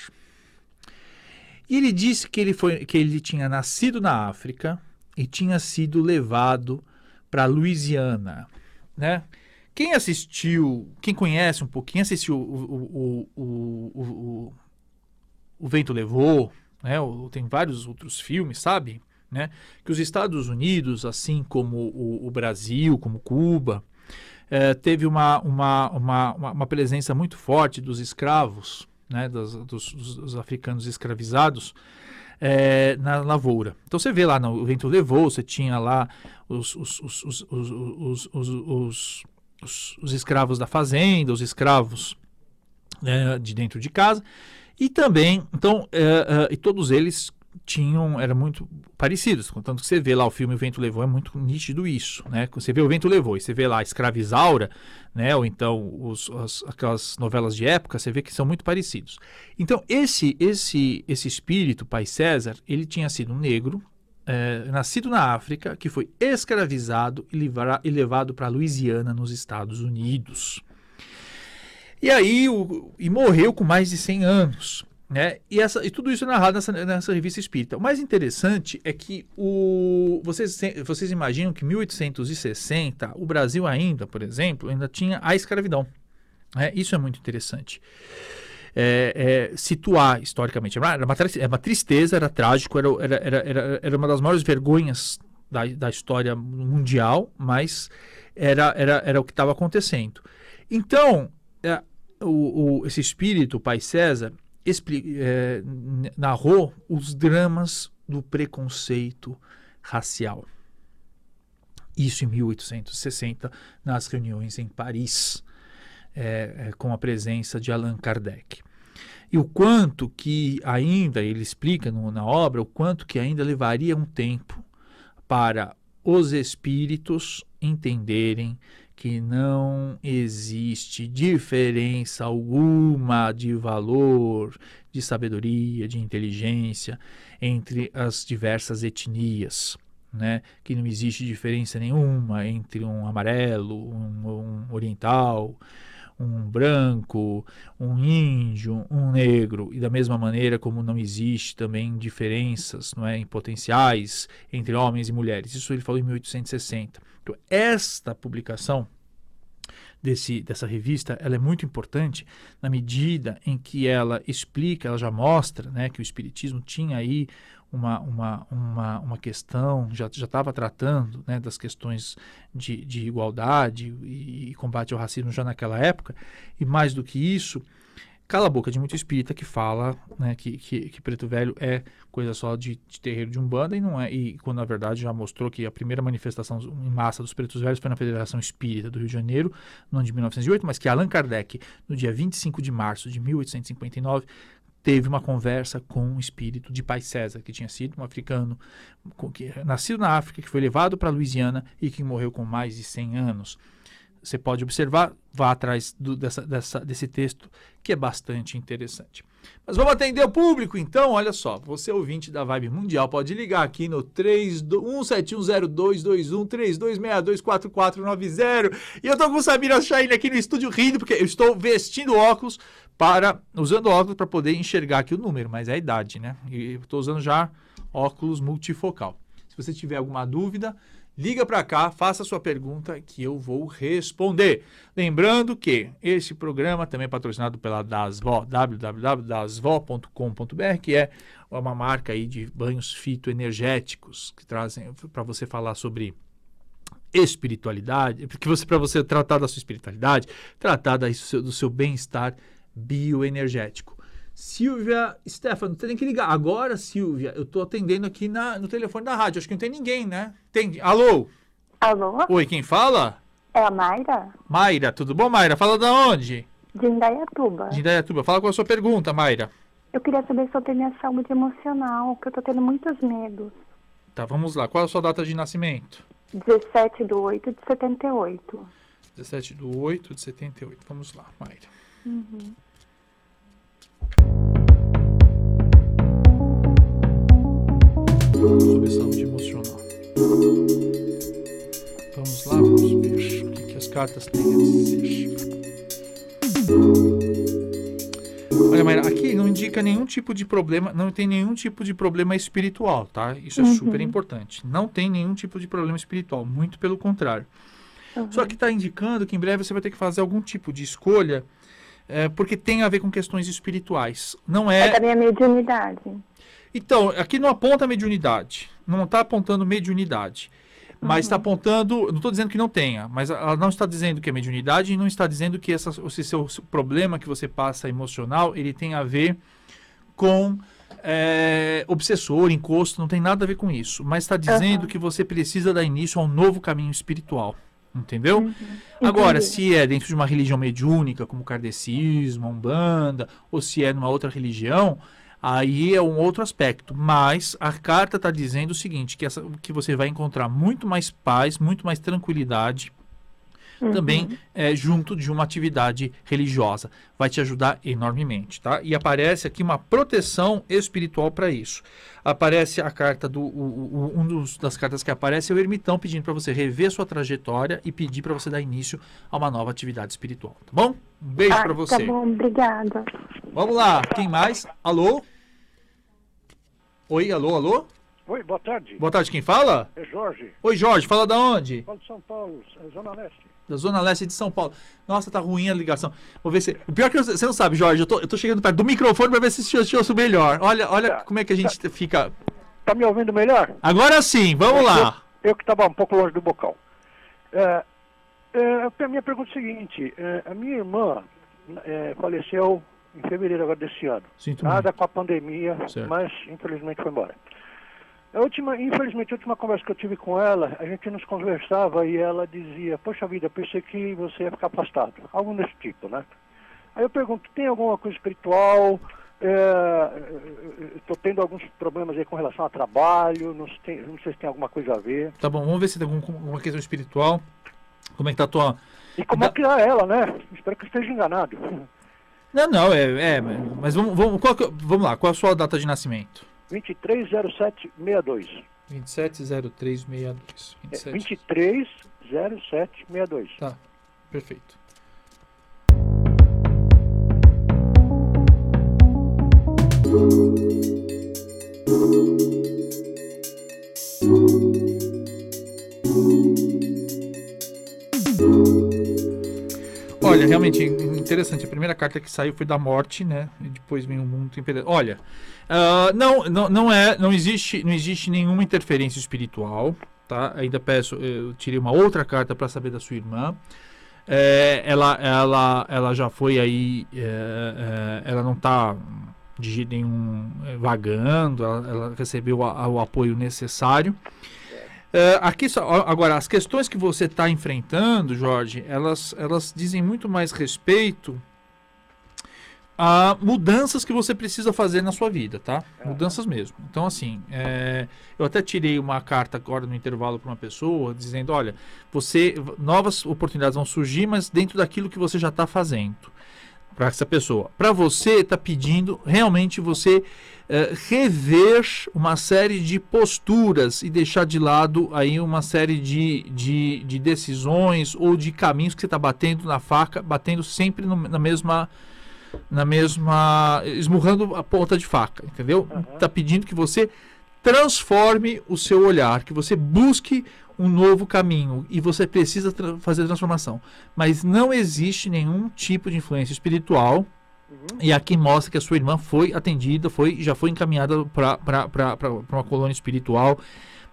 E ele disse que ele, foi, que ele tinha nascido na África, e tinha sido levado para Louisiana, né? Quem assistiu, quem conhece um pouquinho, assistiu o, o, o, o, o Vento Levou, né? tem vários outros filmes, sabe? Né? Que os Estados Unidos, assim como o, o Brasil, como Cuba, é, teve uma, uma, uma, uma, presença muito forte dos escravos, né? dos, dos, dos africanos escravizados, é, na lavoura. Então você vê lá, no, o vento levou, você tinha lá os, os, os, os, os escravos da fazenda, os escravos né, de dentro de casa, e também, então, é, é, e todos eles tinham, eram muito parecidos. Contanto que você vê lá o filme O Vento Levou, é muito nítido isso, né? Você vê O Vento Levou e você vê lá Escravizaura, né? Ou então os, as, aquelas novelas de época, você vê que são muito parecidos. Então, esse, esse, esse espírito, Pai César, ele tinha sido um negro, é, nascido na África, que foi escravizado e, livra, e levado para Louisiana, nos Estados Unidos. E aí, o, e morreu com mais de 100 anos. Né? E, essa, e tudo isso é narrado nessa, nessa revista espírita. O mais interessante é que o, vocês, vocês imaginam que em 1860, o Brasil ainda, por exemplo, ainda tinha a escravidão. Né? Isso é muito interessante. É, é, situar historicamente. Era uma, era uma tristeza, era trágico, era, era, era, era uma das maiores vergonhas da, da história mundial, mas era, era, era o que estava acontecendo. Então, é, o, o, esse espírito, o pai César, é, narrou os dramas do preconceito racial. Isso em 1860, nas reuniões em Paris, é, é, com a presença de Allan Kardec. E o quanto que ainda, ele explica no, na obra, o quanto que ainda levaria um tempo para os espíritos entenderem que não existe diferença alguma de valor, de sabedoria, de inteligência entre as diversas etnias. Né? que não existe diferença nenhuma entre um amarelo, um, um oriental, um branco, um índio, um negro, e da mesma maneira como não existe também diferenças não é, em potenciais entre homens e mulheres. Isso ele falou em 1860. Então, esta publicação desse, dessa revista ela é muito importante na medida em que ela explica, ela já mostra né, que o Espiritismo tinha aí uma, uma, uma, uma questão, já estava tratando né, das questões de, de igualdade e, e combate ao racismo já naquela época, e mais do que isso, cala a boca de muito espírita que fala né, que, que, que, Preto Velho é coisa só de, de terreiro de Umbanda e não é. E quando na verdade já mostrou que a primeira manifestação em massa dos Pretos Velhos foi na Federação Espírita do Rio de Janeiro, no ano de 1908, mas que Allan Kardec, no dia 25 de março de 1859, teve uma conversa com um espírito de Pai César, que tinha sido um africano, que, nascido na África, que foi levado para Louisiana e que morreu com mais de 100 anos você pode observar, vá atrás do, dessa, dessa, desse texto, que é bastante interessante. Mas vamos atender o público, então, olha só, você ouvinte da Vibe Mundial, pode ligar aqui no 3171022132624490. E eu tô com o Samira Chaine aqui no estúdio rindo, porque eu estou vestindo óculos para, usando óculos para poder enxergar aqui o número, mas é a idade, né? E eu estou usando já óculos multifocal. Se você tiver alguma dúvida, Liga para cá, faça sua pergunta que eu vou responder. Lembrando que esse programa também é patrocinado pela Dasvo, www.dasvo.com.br, que é uma marca aí de banhos fitoenergéticos que trazem para você falar sobre espiritualidade, porque você para você tratar da sua espiritualidade, tratar seu, do seu bem-estar bioenergético. Silvia Stefano, você tem que ligar. Agora, Silvia, eu estou atendendo aqui na, no telefone da rádio. Acho que não tem ninguém, né? Tem. Alô? Alô? Oi, quem fala? É a Mayra. Mayra, tudo bom, Mayra? Fala da onde? De Indaiatuba. De Indaiatuba. Fala com a sua pergunta, Mayra. Eu queria saber sobre a minha saúde emocional, que eu tô tendo muitos medos. Tá, vamos lá. Qual é a sua data de nascimento? 17 de 8 de 78. 17 de 8 de 78. Vamos lá, Mayra. Uhum. Sobre saúde emocional. Vamos lá, vamos ver o que, que as cartas têm a dizer. Olha, Mayra, aqui não indica nenhum tipo de problema, não tem nenhum tipo de problema espiritual, tá? Isso é uhum. super importante. Não tem nenhum tipo de problema espiritual, muito pelo contrário. Uhum. Só que está indicando que em breve você vai ter que fazer algum tipo de escolha, é, porque tem a ver com questões espirituais. Não é. É da minha mediunidade. Então, aqui não aponta mediunidade. Não está apontando mediunidade. Mas está uhum. apontando, não estou dizendo que não tenha, mas ela não está dizendo que é mediunidade e não está dizendo que essa, esse seu problema que você passa emocional, ele tem a ver com é, obsessor, encosto, não tem nada a ver com isso. Mas está dizendo uhum. que você precisa dar início a um novo caminho espiritual. Entendeu? Uhum. Agora, se é dentro de uma religião mediúnica, como o kardecismo, a umbanda, ou se é numa outra religião, aí é um outro aspecto. Mas a carta está dizendo o seguinte: que, essa, que você vai encontrar muito mais paz, muito mais tranquilidade também é, junto de uma atividade religiosa. Vai te ajudar enormemente, tá? E aparece aqui uma proteção espiritual para isso. Aparece a carta do o, o, um dos, das cartas que aparece é o ermitão pedindo para você rever sua trajetória e pedir para você dar início a uma nova atividade espiritual, tá bom? Um beijo Ah, para você. Tá bom, obrigada. Vamos lá, quem mais? Alô? Oi, alô, alô? Oi, boa tarde. Boa tarde, quem fala? É Jorge, Oi, Jorge, fala da onde? falo de São Paulo, é Zona Leste. Da Zona Leste de São Paulo. Nossa, tá ruim a ligação. Vou ver se. O pior é que eu- você não sabe, Jorge. Eu tô, eu tô chegando perto do microfone pra ver se eu te ouço melhor. Olha, olha Tá. como é que a gente fica. Tá me ouvindo melhor? Agora sim, vamos lá. Eu que estava um pouco longe do bocal. É, é, a minha pergunta é a seguinte: é, a minha irmã é, faleceu em fevereiro agora desse ano. Sinto Nada muito. com a pandemia, Certo. mas infelizmente foi embora. A última, infelizmente, a última conversa que eu tive com ela, a gente nos conversava e ela dizia, poxa vida, pensei que você ia ficar afastado. Algo desse tipo, né? Aí eu pergunto, tem alguma coisa espiritual? Estou tendo alguns problemas aí com relação a trabalho, não sei, não sei se tem alguma coisa a ver. Tá bom, vamos ver se tem algum- alguma questão espiritual. Como é que tá a tua. E como é que é ela, né? Espero que esteja enganado. Não, não, é. é mas vamos, vamos, qual que- vamos lá, qual a sua data de nascimento? 230762. 270362. É, 27. 230762. Tá, perfeito. Olha, realmente interessante. A primeira carta que saiu foi da morte, né? E depois vem o mundo imperial. Olha, ah, não, não, não é, não existe, não existe nenhuma interferência espiritual, tá? Ainda peço, eu tirei uma outra carta para saber da sua irmã. É, ela, ela, ela já foi aí, é, é, ela não está de nenhum vagando, ela, ela recebeu a- a- o apoio necessário. É, aqui só, agora, as questões que você está enfrentando, Jorge, elas, elas dizem muito mais respeito a mudanças que você precisa fazer na sua vida, tá? Mudanças mesmo. Então, assim, é, eu até tirei uma carta agora no intervalo para uma pessoa dizendo, olha, você novas oportunidades vão surgir, mas dentro daquilo que você já está fazendo para essa pessoa. Para você está pedindo realmente você eh, rever uma série de posturas e deixar de lado aí uma série de, de, de decisões ou de caminhos que você está batendo na faca, batendo sempre no- na mesma na mesma esmurrando a ponta de faca, entendeu? Tá pedindo que você transforme o seu olhar, que você busque um novo caminho e você precisa tra- fazer a transformação. Mas não existe nenhum tipo de influência espiritual. E aqui mostra que a sua irmã foi atendida, foi, já foi encaminhada para uma colônia espiritual,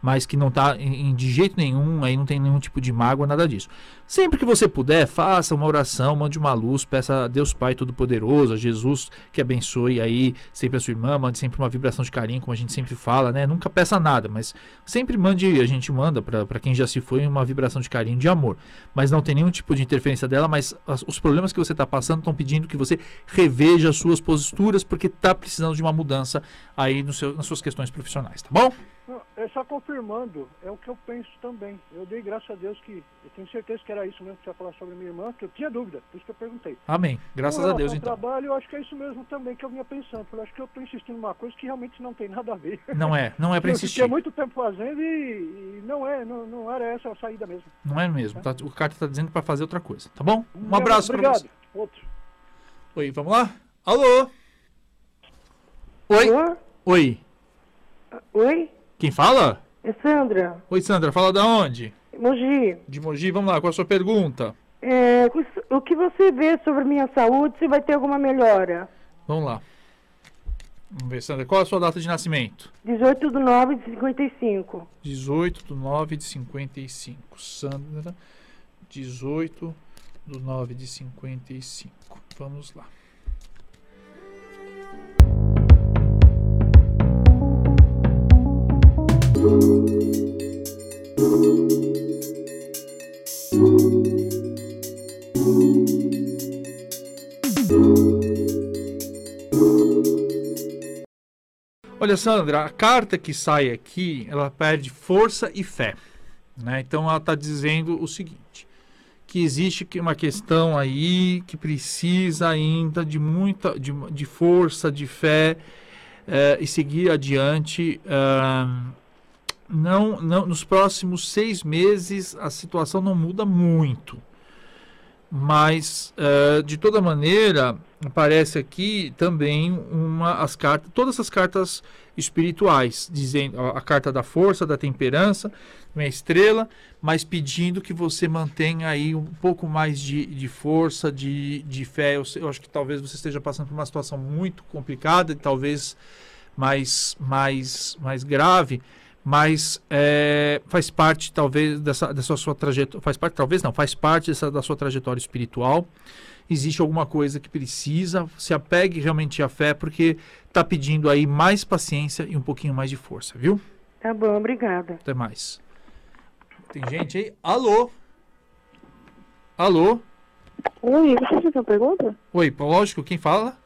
mas que não está de jeito nenhum, aí não tem nenhum tipo de mágoa, nada disso. Sempre que você puder, faça uma oração, mande uma luz, peça a Deus Pai Todo-Poderoso, a Jesus que abençoe aí sempre a sua irmã, mande sempre uma vibração de carinho, como a gente sempre fala, né? Nunca peça nada, mas sempre mande, a gente manda para quem já se foi uma vibração de carinho, de amor. Mas não tem nenhum tipo de interferência dela, mas as- os problemas que você está passando estão pedindo que você reveja as suas posturas, porque está precisando de uma mudança aí no seu, nas suas questões profissionais, tá bom? Não, é só confirmando, é o que eu penso também. Eu dei graças a Deus que, eu tenho certeza que era isso mesmo que você ia falar sobre minha irmã, que eu tinha dúvida, por isso que eu perguntei. Amém. Graças a Deus, então. trabalho, eu acho que é isso mesmo também que eu vinha pensando. Falei, acho que eu estou insistindo numa coisa que realmente não tem nada a ver. Não é, não é para eu insistir. fiquei muito tempo fazendo e, e não é, não, não era essa a saída mesmo. Não é mesmo. Tá, o carta está dizendo para fazer outra coisa, tá bom? Um abraço para Obrigado. você. Outro. Oi, vamos lá? Alô? Oi? Alô? Oi. Oi? Quem fala? É Sandra, Oi, Sandra. Fala da onde? Mogi. De Mogi. Vamos lá, qual a sua pergunta? É, o que você vê sobre minha saúde, se vai ter alguma melhora? Vamos lá. Vamos ver, Sandra. Qual a sua data de nascimento? 18 de 9 de 55. 18 do 9 de 55. Sandra, 18 do 9 de 55. Vamos lá. Olha, Sandra, a carta que sai aqui, ela perde força e fé. Né? Então ela está dizendo o seguinte: que existe uma questão aí que precisa ainda de muita de, de força, de fé eh, e seguir adiante. ah, não, não, nos próximos seis meses a situação não muda muito. Mas, eh, de toda maneira, aparece aqui também uma as cartas, todas as cartas espirituais, dizendo a, carta da força, da temperança, uma estrela, mas pedindo que você mantenha aí um pouco mais de, de força, de, de fé. Eu, eu acho que talvez você esteja passando por uma situação muito complicada, e talvez mais, mais, mais grave, mas é, faz parte talvez dessa, dessa sua trajetória, faz parte talvez não, faz parte dessa, da sua trajetória espiritual. Existe alguma coisa que precisa, se apegue realmente à fé, porque está pedindo aí mais paciência e um pouquinho mais de força, viu? Tá bom, obrigada. Até mais. Tem gente aí? Alô? Alô? Oi, você fez uma pergunta? Oi, lógico, quem fala?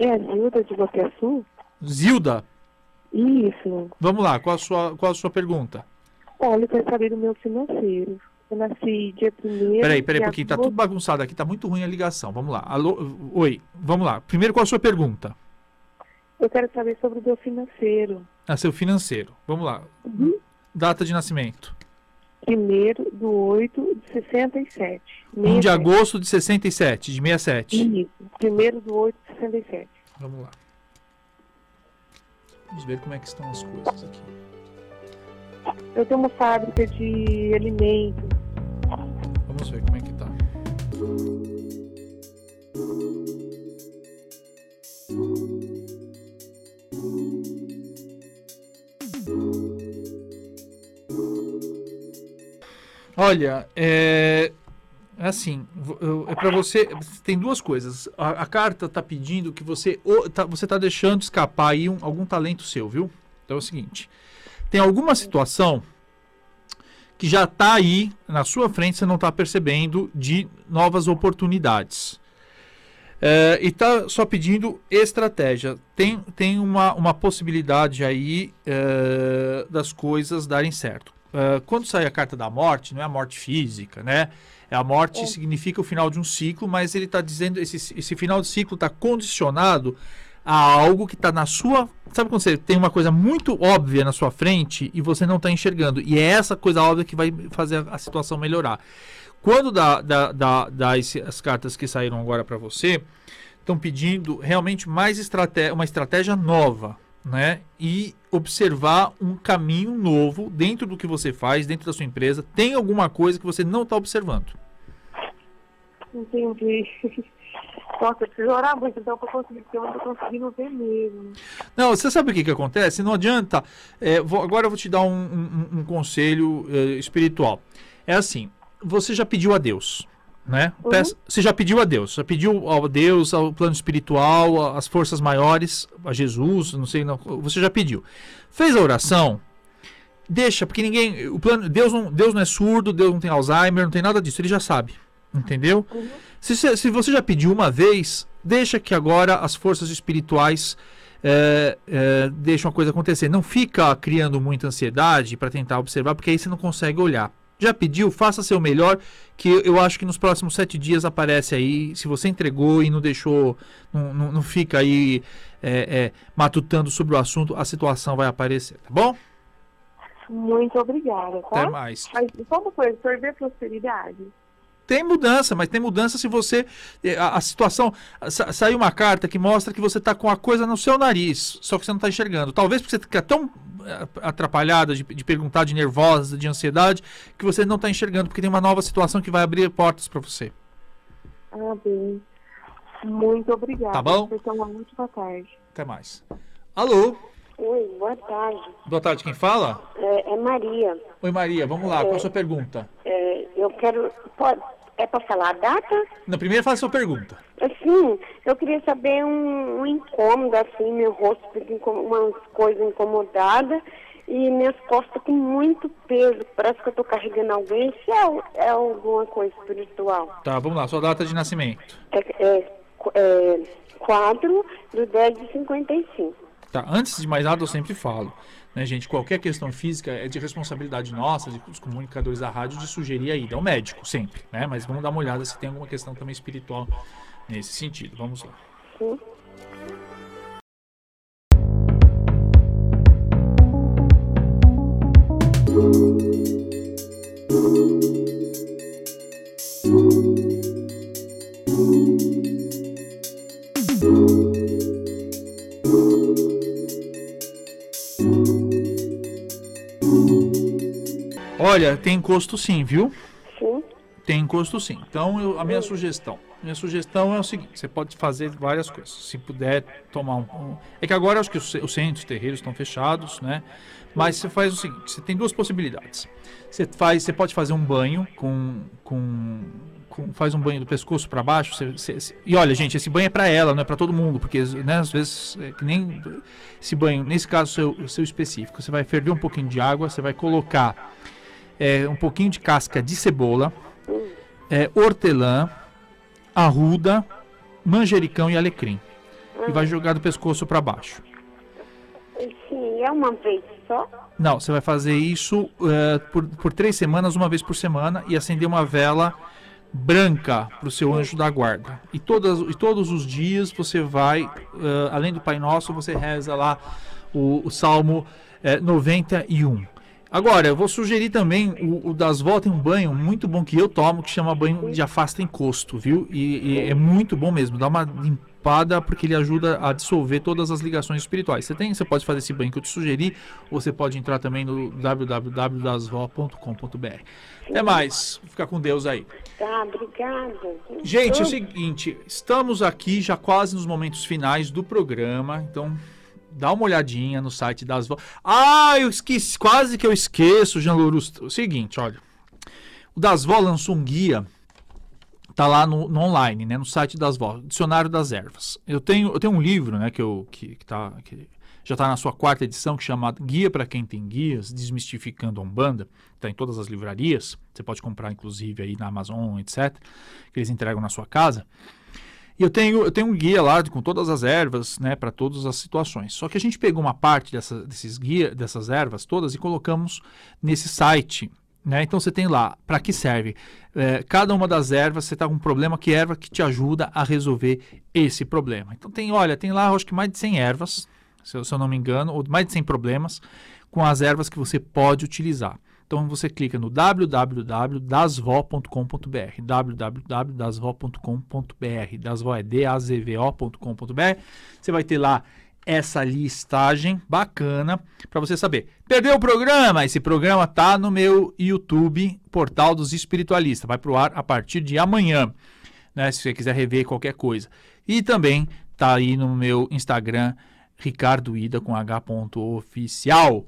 É a Zilda de Boqueçu? Zilda. Isso. Vamos lá, qual a sua, qual a sua pergunta? Olha, eu quero saber do meu financeiro. Eu nasci dia 1 Peraí, peraí, porque tá tudo bagunçado aqui, tá muito ruim a ligação. Vamos lá. Alô? Oi, vamos lá. Primeiro, qual a sua pergunta? Eu quero saber sobre o meu financeiro. Ah, seu financeiro. Vamos lá. Data de nascimento. Primeiro do 8 de 67. 1 de 67. agosto de 67, de 67. Isso. Primeiro do 8 de 67. Vamos lá. Vamos ver como é que estão as coisas aqui. Eu tenho uma fábrica de alimentos. Vamos ver como é que tá. Olha, é assim, vo- eu- é para você, tem duas coisas. A, a carta está pedindo que você o- tá, você está deixando escapar aí um- algum talento seu, viu? Então é o seguinte, tem alguma situação que já está aí na sua frente, você não está percebendo de novas oportunidades. É, e está só pedindo estratégia. Tem, tem uma, uma possibilidade aí é, das coisas darem certo. É, quando sai a carta da morte, não é a morte física, né? É a morte significa o final de um ciclo, mas ele está dizendo esse, esse final de ciclo está condicionado a algo que está na sua. Sabe quando você tem uma coisa muito óbvia na sua frente e você não está enxergando? E é essa coisa óbvia que vai fazer a, a situação melhorar. Quando dá, dá, dá, dá esse- as cartas que saíram agora para você, estão pedindo realmente mais estratégia, uma estratégia nova, né? E observar um caminho novo dentro do que você faz, dentro da sua empresa. Tem alguma coisa que você não está observando. Entendi. Nossa, eu preciso orar muito então pra conseguir, porque eu não tô conseguindo ver mesmo. Não, você sabe o que, que acontece? Não adianta. é, vou- agora eu vou te dar um, um- um conselho é, espiritual. É assim: você já pediu a Deus, né? Peça- você já pediu a Deus, já pediu ao Deus, ao plano espiritual, a- às forças maiores, a Jesus, não sei, não, você já pediu. Fez a oração? Deixa, porque ninguém. O plano, Deus, não, Deus não é surdo, Deus não tem Alzheimer, não tem nada disso, ele já sabe. Entendeu? Se, você- se você já pediu uma vez, deixa que agora as forças espirituais é, é, deixam a coisa acontecer. Não fica criando muita ansiedade para tentar observar, porque aí você não consegue olhar. Já pediu, faça seu melhor, que eu acho que nos próximos sete dias aparece aí. Se você entregou e não deixou, não, não, não fica aí é, é, matutando sobre o assunto, a situação vai aparecer, tá bom? Muito obrigada, tá? Até mais. Mas só uma coisa, sorver prosperidade. Tem mudança, mas tem mudança se você. eh, A, a situação. sa- Saiu uma carta que mostra que você está com a coisa no seu nariz, só que você não está enxergando. Talvez porque você fica tão eh, atrapalhada de, de perguntar, de nervosa, de ansiedade, que você não está enxergando, porque tem uma nova situação que vai abrir portas para você. Ah, bem. Muito obrigada. Tá bom? Tem uma ótima tarde. Até mais. Alô? Oi, boa tarde. Boa tarde, quem fala? É, é Maria. Oi, Maria, vamos lá, qual a sua pergunta? É, eu quero. Pode, é para falar a data? Na primeira, fala a sua pergunta. Assim, eu queria saber um, um incômodo, assim, meu rosto fica umas coisas incomodadas e minhas costas com muito peso. Parece que eu tô carregando alguém. Se é, é alguma coisa espiritual. Tá, vamos lá, sua data de nascimento. É, é, é 4 do 10 de 55. Tá? Antes de mais nada, eu sempre falo, né, gente? Qualquer questão física é de responsabilidade nossa, de, dos comunicadores da rádio, de sugerir a ida ao médico, sempre, né? Mas vamos dar uma olhada se tem alguma questão também espiritual nesse sentido. Vamos lá. Sim. Olha, tem encosto sim, viu? Sim. Tem encosto sim. Então, eu- a minha sugestão. Minha sugestão é o seguinte: você pode fazer várias coisas. Se puder tomar um. um- é que agora acho que os, ce- os centros, os terreiros estão fechados, né? Mas você faz o seguinte: você tem duas possibilidades. Você, faz, você pode fazer um banho com. com, faz um banho do pescoço para baixo. você- você- e olha, gente, esse banho é para ela, não é para todo mundo, porque né, às vezes é que nem esse banho, nesse caso seu, seu específico, você vai ferver um pouquinho de água, você vai colocar é, um pouquinho de casca de cebola, é, hortelã, arruda, manjericão e alecrim. E vai jogar do pescoço para baixo. Sim, é uma vez só? Não, você vai fazer isso é, por, por três semanas, uma vez por semana, e acender uma vela branca para o seu anjo da guarda. E, todas, e todos os dias você vai, é, além do Pai Nosso, você reza lá o, o Salmo é, 91. Agora, eu vou sugerir também, o, o das Vó tem um banho muito bom que eu tomo, que chama banho de afasta encosto, viu? E, e é muito bom mesmo, dá uma limpada porque ele ajuda a dissolver todas as ligações espirituais. Você tem, você pode fazer esse banho que eu te sugeri, ou você pode entrar também no www.dasvó.com.br. Até mais, fica com Deus aí. Tá, obrigada. Gente, é o seguinte, estamos aqui já quase nos momentos finais do programa, então dá uma olhadinha no site das vó. Ah, eu esqueci, quase que eu esqueço, Jean Louros. O seguinte, olha, o das vó lançou um guia, tá lá no, no online, né, no site das vó, Dicionário das Ervas. Eu tenho, eu tenho um livro, né, que eu que, que tá que já está na sua quarta edição, que chama Guia para quem tem guias, Desmistificando a Umbanda. Está em todas as livrarias. Você pode comprar, inclusive, aí na Amazon, etc. Que eles entregam na sua casa. E eu tenho, eu tenho um guia lá com todas as ervas, né, para todas as situações. Só que a gente pegou uma parte dessa, desses guia, dessas ervas todas e colocamos nesse site. Né? Então você tem lá, para que serve? É, cada uma das ervas, você está com um problema, que erva que te ajuda a resolver esse problema. Então tem, olha, tem lá, acho que mais de 100 ervas, se eu, se eu não me engano, ou mais de 100 problemas com as ervas que você pode utilizar. Então você clica no www.dasvó.com.br, www.dasvó.com.br, dasvó é d-a-z-v-o.com.br. Você vai ter lá essa listagem bacana para você saber. Perdeu o programa? Esse programa tá no meu YouTube, Portal dos Espiritualistas. Vai pro ar a partir de amanhã, né, se você quiser rever qualquer coisa. E também tá aí no meu Instagram, Ricardo Ida com H. oficial.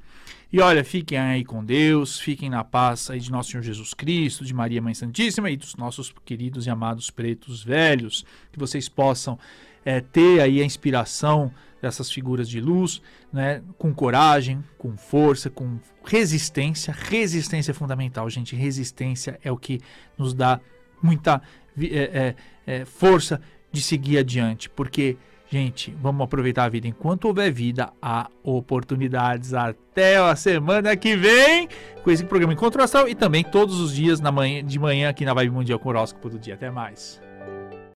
E olha, fiquem aí com Deus, fiquem na paz aí de nosso Senhor Jesus Cristo, de Maria Mãe Santíssima e dos nossos queridos e amados pretos velhos, que vocês possam é, ter aí a inspiração dessas figuras de luz, né, com coragem, com força, com resistência. Resistência é fundamental, gente. Resistência é o que nos dá muita é, é, força de seguir adiante, porque Gente, vamos aproveitar a vida enquanto houver vida, há oportunidades. Até a semana que vem com esse programa Encontro Astral e também todos os dias na manhã, de manhã aqui na Vibe Mundial com o horóscopo do dia. Até mais.